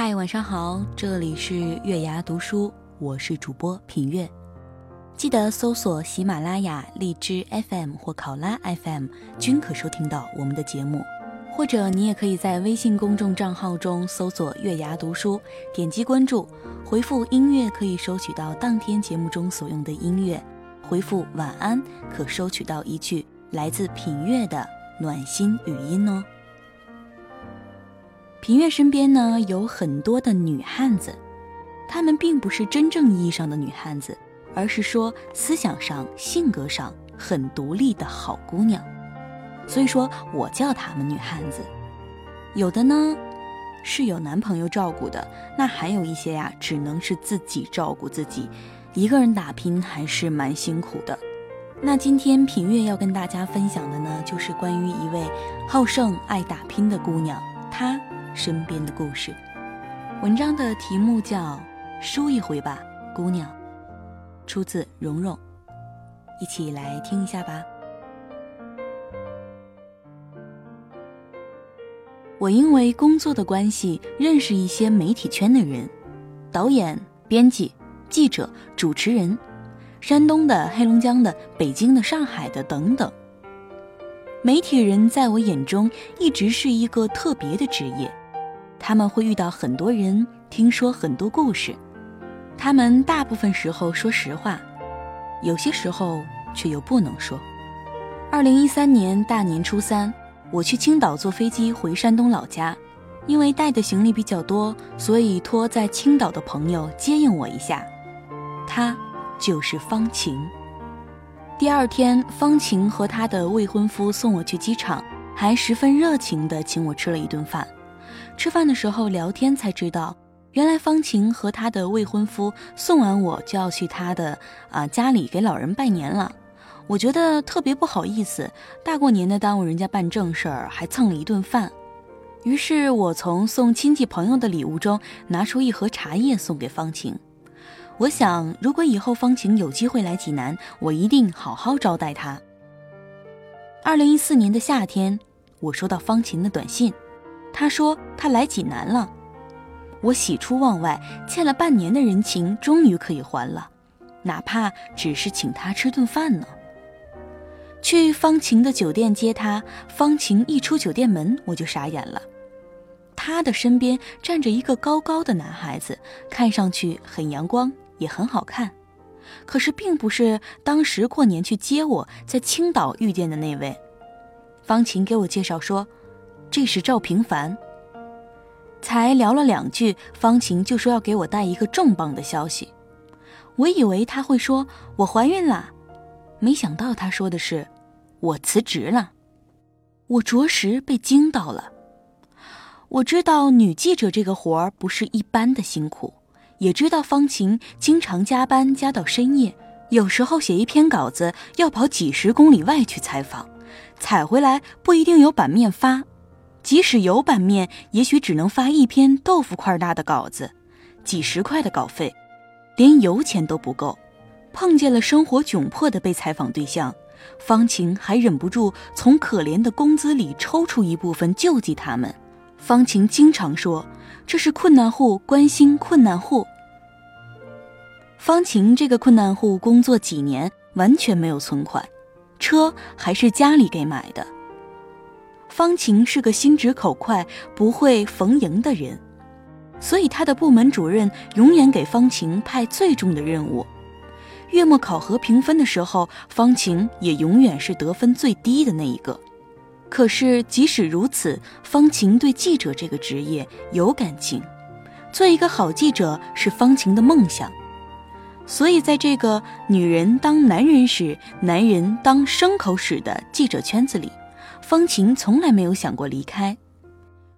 嗨，晚上好，这里是月牙读书，我是主播品月。记得搜索喜马拉雅、荔枝 FM 或考拉 FM，均可收听到我们的节目。或者你也可以在微信公众账号中搜索“月牙读书”，点击关注，回复“音乐”可以收取到当天节目中所用的音乐；回复“晚安”可收取到一句来自品月的暖心语音哦。平月身边呢有很多的女汉子，她们并不是真正意义上的女汉子，而是说思想上、性格上很独立的好姑娘。所以说我叫她们女汉子。有的呢是有男朋友照顾的，那还有一些呀只能是自己照顾自己，一个人打拼还是蛮辛苦的。那今天品月要跟大家分享的呢，就是关于一位好胜爱打拼的姑娘，她。身边的故事，文章的题目叫《输一回吧，姑娘》，出自蓉蓉，一起来听一下吧。我因为工作的关系认识一些媒体圈的人，导演、编辑、记者、主持人，山东的、黑龙江的、北京的、上海的等等。媒体人在我眼中一直是一个特别的职业。他们会遇到很多人，听说很多故事。他们大部分时候说实话，有些时候却又不能说。二零一三年大年初三，我去青岛坐飞机回山东老家，因为带的行李比较多，所以托在青岛的朋友接应我一下。他就是方晴。第二天，方晴和她的未婚夫送我去机场，还十分热情地请我吃了一顿饭。吃饭的时候聊天才知道，原来方晴和她的未婚夫送完我就要去她的啊家里给老人拜年了。我觉得特别不好意思，大过年的耽误人家办正事儿，还蹭了一顿饭。于是我从送亲戚朋友的礼物中拿出一盒茶叶送给方晴。我想，如果以后方晴有机会来济南，我一定好好招待她。二零一四年的夏天，我收到方晴的短信。他说他来济南了，我喜出望外，欠了半年的人情终于可以还了，哪怕只是请他吃顿饭呢。去方晴的酒店接他，方晴一出酒店门，我就傻眼了。他的身边站着一个高高的男孩子，看上去很阳光，也很好看，可是并不是当时过年去接我在青岛遇见的那位。方晴给我介绍说。这是赵平凡。才聊了两句，方晴就说要给我带一个重磅的消息。我以为他会说我怀孕了，没想到他说的是我辞职了。我着实被惊到了。我知道女记者这个活儿不是一般的辛苦，也知道方晴经常加班加到深夜，有时候写一篇稿子要跑几十公里外去采访，采回来不一定有版面发。即使有版面，也许只能发一篇豆腐块大的稿子，几十块的稿费，连油钱都不够。碰见了生活窘迫的被采访对象，方晴还忍不住从可怜的工资里抽出一部分救济他们。方晴经常说：“这是困难户关心困难户。”方晴这个困难户工作几年，完全没有存款，车还是家里给买的。方晴是个心直口快、不会逢迎的人，所以他的部门主任永远给方晴派最重的任务。月末考核评分的时候，方晴也永远是得分最低的那一个。可是即使如此，方晴对记者这个职业有感情，做一个好记者是方晴的梦想。所以，在这个女人当男人使、男人当牲口使的记者圈子里。方晴从来没有想过离开，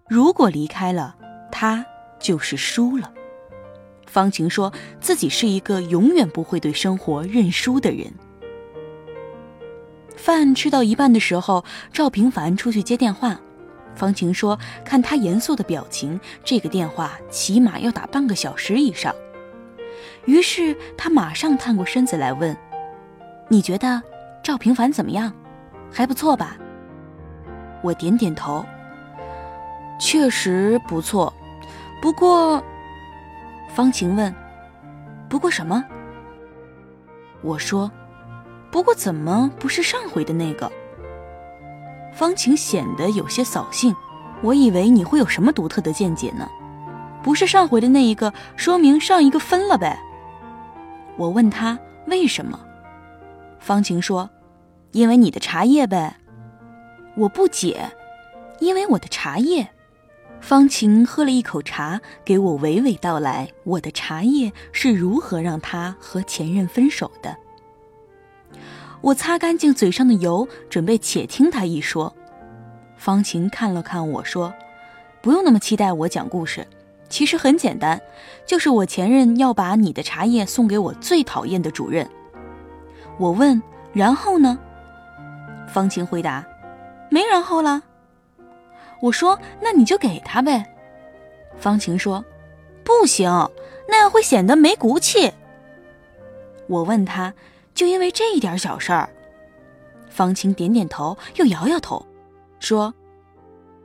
如果离开了，她就是输了。方晴说自己是一个永远不会对生活认输的人。饭吃到一半的时候，赵平凡出去接电话。方晴说：“看他严肃的表情，这个电话起码要打半个小时以上。”于是他马上探过身子来问：“你觉得赵平凡怎么样？还不错吧？”我点点头：“确实不错。”不过，方晴问：“不过什么？”我说：“不过怎么不是上回的那个？”方晴显得有些扫兴。我以为你会有什么独特的见解呢？不是上回的那一个，说明上一个分了呗。我问他为什么，方晴说：“因为你的茶叶呗。”我不解，因为我的茶叶。方晴喝了一口茶，给我娓娓道来我的茶叶是如何让他和前任分手的。我擦干净嘴上的油，准备且听他一说。方晴看了看我说：“不用那么期待我讲故事，其实很简单，就是我前任要把你的茶叶送给我最讨厌的主任。”我问：“然后呢？”方晴回答：“没然后了。”我说：“那你就给他呗。”方晴说：“不行，那样会显得没骨气。”我问他：“就因为这一点小事儿？”方晴点点头，又摇摇头，说：“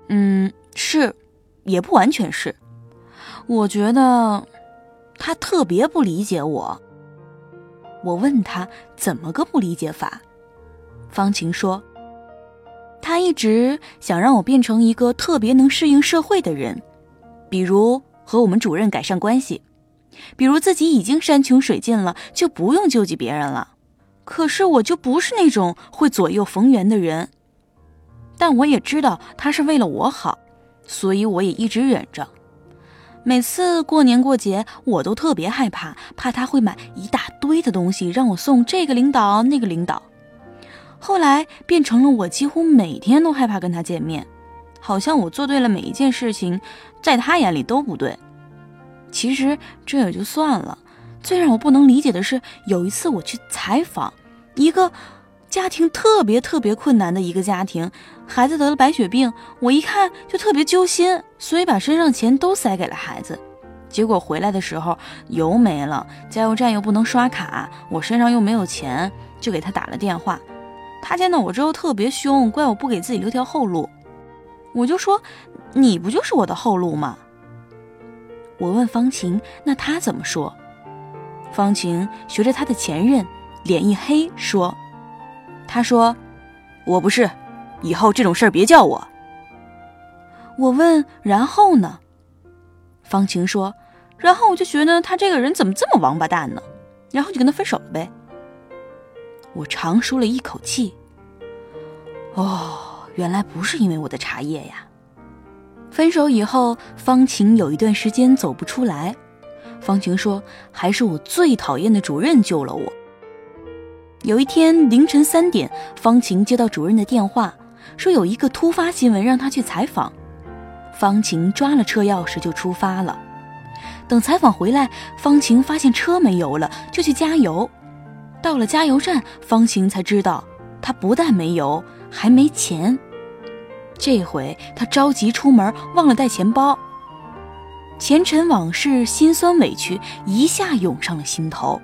嗯，是，也不完全是。我觉得他特别不理解我。”我问他：“怎么个不理解法？”方晴说。他一直想让我变成一个特别能适应社会的人，比如和我们主任改善关系，比如自己已经山穷水尽了就不用救济别人了。可是我就不是那种会左右逢源的人，但我也知道他是为了我好，所以我也一直忍着。每次过年过节，我都特别害怕，怕他会买一大堆的东西让我送这个领导那个领导。后来变成了我几乎每天都害怕跟他见面，好像我做对了每一件事情，在他眼里都不对。其实这也就算了，最让我不能理解的是，有一次我去采访一个家庭特别特别困难的一个家庭，孩子得了白血病，我一看就特别揪心，所以把身上钱都塞给了孩子。结果回来的时候油没了，加油站又不能刷卡，我身上又没有钱，就给他打了电话。他见到我之后特别凶，怪我不给自己留条后路。我就说：“你不就是我的后路吗？”我问方晴：“那他怎么说？”方晴学着他的前任，脸一黑说：“他说，我不是，以后这种事儿别叫我。”我问：“然后呢？”方晴说：“然后我就觉得他这个人怎么这么王八蛋呢？然后就跟他分手了呗。”我长舒了一口气。哦，原来不是因为我的茶叶呀。分手以后，方晴有一段时间走不出来。方晴说：“还是我最讨厌的主任救了我。”有一天凌晨三点，方晴接到主任的电话，说有一个突发新闻让他去采访。方晴抓了车钥匙就出发了。等采访回来，方晴发现车没油了，就去加油。到了加油站，方晴才知道，他不但没油，还没钱。这回他着急出门，忘了带钱包。前尘往事，心酸委屈一下涌上了心头。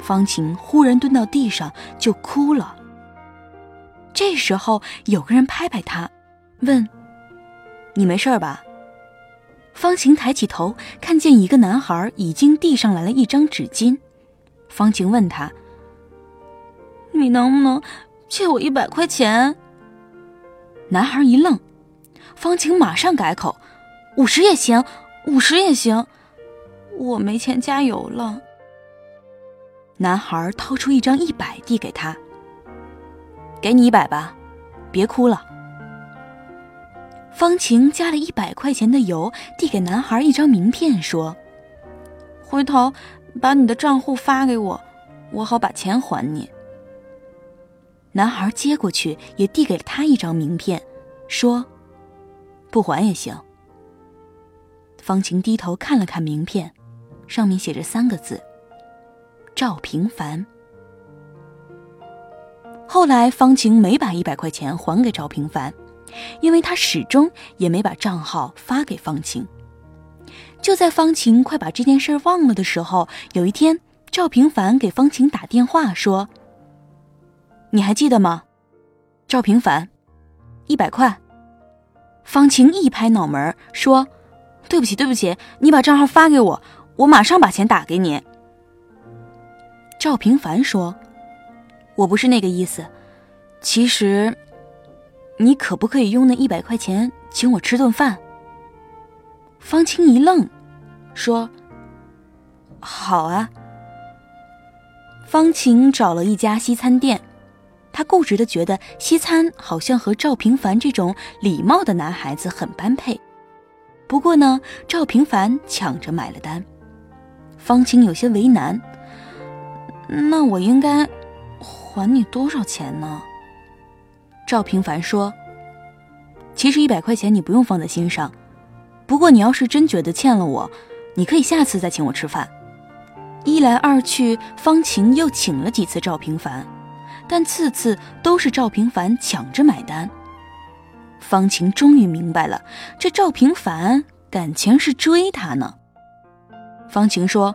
方晴忽然蹲到地上就哭了。这时候有个人拍拍他，问：“你没事吧？”方晴抬起头，看见一个男孩已经递上来了一张纸巾。方晴问他。你能不能借我一百块钱？男孩一愣，方晴马上改口：“五十也行，五十也行，我没钱加油了。”男孩掏出一张一百递给他：“给你一百吧，别哭了。”方晴加了一百块钱的油，递给男孩一张名片，说：“回头把你的账户发给我，我好把钱还你。”男孩接过去，也递给了他一张名片，说：“不还也行。”方晴低头看了看名片，上面写着三个字：赵平凡。后来，方晴没把一百块钱还给赵平凡，因为他始终也没把账号发给方晴。就在方晴快把这件事忘了的时候，有一天，赵平凡给方晴打电话说：“你还记得吗？”赵平凡，一百块。方晴一拍脑门说：“对不起，对不起，你把账号发给我，我马上把钱打给你。”赵平凡说。我不是那个意思，其实，你可不可以用那一百块钱请我吃顿饭？方清一愣，说：“好啊。”方晴找了一家西餐店，他固执的觉得西餐好像和赵平凡这种礼貌的男孩子很般配。不过呢，赵平凡抢着买了单，方晴有些为难。那我应该？还你多少钱呢？赵平凡说：“其实一百块钱你不用放在心上，不过你要是真觉得欠了我，你可以下次再请我吃饭。”一来二去，方晴又请了几次赵平凡，但次次都是赵平凡抢着买单。方晴终于明白了，这赵平凡感情是追她呢。方晴说。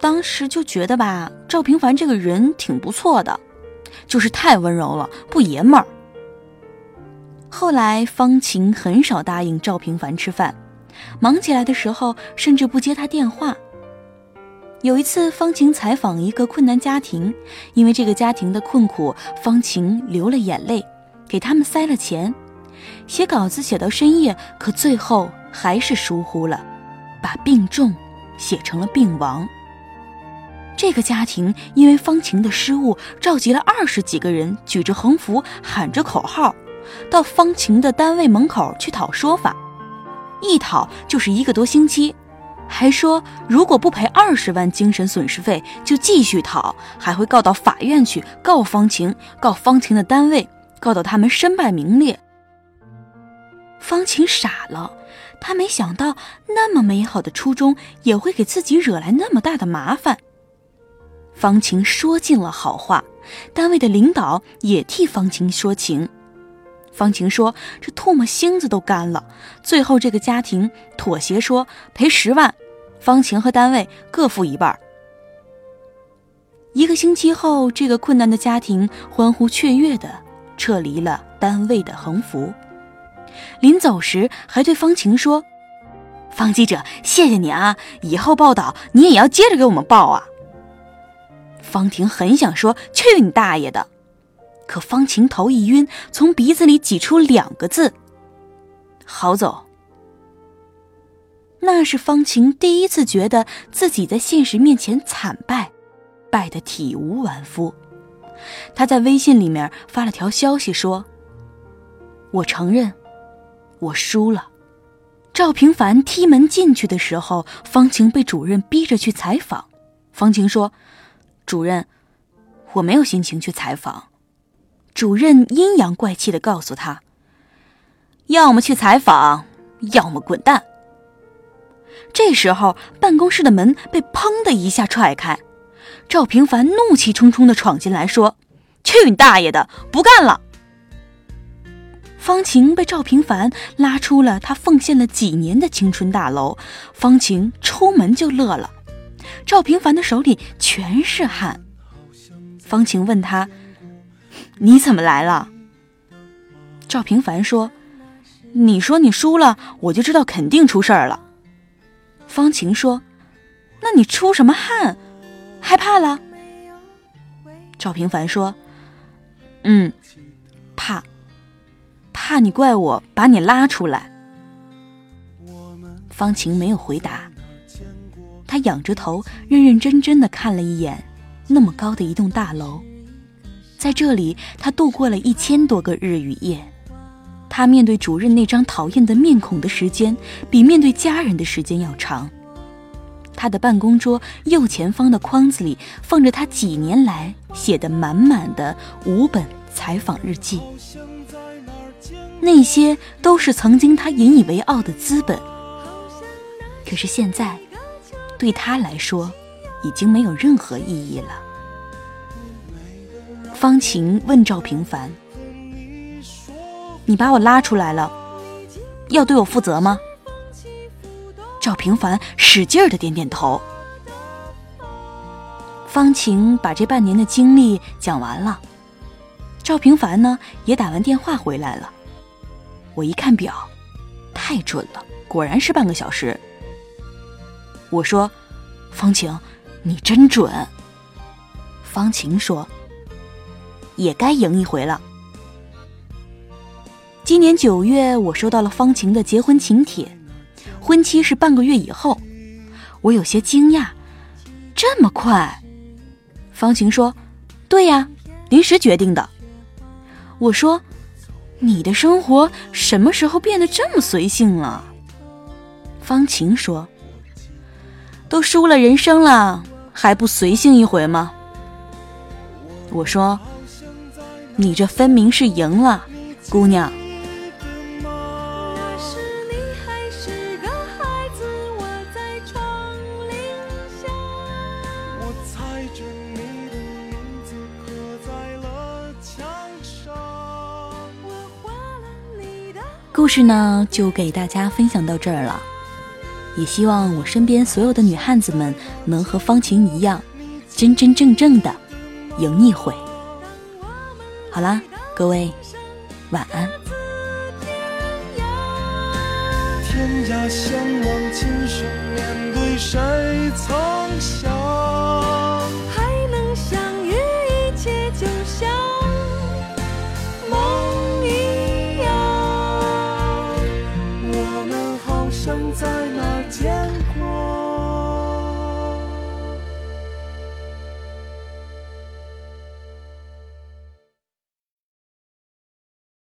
当时就觉得吧，赵平凡这个人挺不错的，就是太温柔了，不爷们儿。后来方晴很少答应赵平凡吃饭，忙起来的时候甚至不接他电话。有一次，方晴采访一个困难家庭，因为这个家庭的困苦，方晴流了眼泪，给他们塞了钱，写稿子写到深夜，可最后还是疏忽了，把病重写成了病亡。这个家庭因为方晴的失误，召集了二十几个人，举着横幅，喊着口号，到方晴的单位门口去讨说法，一讨就是一个多星期，还说如果不赔二十万精神损失费，就继续讨，还会告到法院去，告方晴，告方晴的单位，告到他们身败名裂。方晴傻了，他没想到那么美好的初衷也会给自己惹来那么大的麻烦。方晴说尽了好话，单位的领导也替方晴说情。方晴说：“这唾沫星子都干了。”最后这个家庭妥协说赔十万，方晴和单位各付一半。一个星期后，这个困难的家庭欢呼雀跃的撤离了单位的横幅。临走时，还对方晴说：“方记者，谢谢你啊！以后报道你也要接着给我们报啊！”方婷很想说“去你大爷的”，可方晴头一晕，从鼻子里挤出两个字：“好走。”那是方晴第一次觉得自己在现实面前惨败，败得体无完肤。他在微信里面发了条消息说：“我承认，我输了。”赵平凡踢门进去的时候，方晴被主任逼着去采访。方晴说。主任，我没有心情去采访。主任阴阳怪气的告诉他：“要么去采访，要么滚蛋。”这时候，办公室的门被砰的一下踹开，赵平凡怒气冲冲的闯进来，说：“去你大爷的，不干了！”方晴被赵平凡拉出了他奉献了几年的青春大楼，方晴出门就乐了。赵平凡的手里全是汗。方晴问他：“你怎么来了？”赵平凡说：“你说你输了，我就知道肯定出事儿了。”方晴说：“那你出什么汗？害怕了？”赵平凡说：“嗯，怕，怕你怪我把你拉出来。”方晴没有回答。他仰着头，认认真真的看了一眼那么高的一栋大楼，在这里，他度过了一千多个日与夜。他面对主任那张讨厌的面孔的时间，比面对家人的时间要长。他的办公桌右前方的框子里放着他几年来写的满满的五本采访日记，那些都是曾经他引以为傲的资本。可是现在。对他来说已经没有任何意义了。方晴问赵平凡：“你把我拉出来了，要对我负责吗？”赵平凡使劲的点点头。方晴把这半年的经历讲完了，赵平凡呢也打完电话回来了。我一看表，太准了，果然是半个小时。我说：“方晴，你真准。”方晴说：“也该赢一回了。”今年九月，我收到了方晴的结婚请帖。婚期是半个月以后，我有些惊讶，这么快？方晴说：“对呀，临时决定的。”我说：“你的生活什么时候变得这么随性了？”方晴说：“都输了人生了，还不随性一回吗？”我说：“你这分明是赢了，姑娘。”故事呢，就给大家分享到这儿了。也希望我身边所有的女汉子们能和方晴一样，真真正正的赢一回。好啦，各位晚安。天涯相望，今生面对谁曾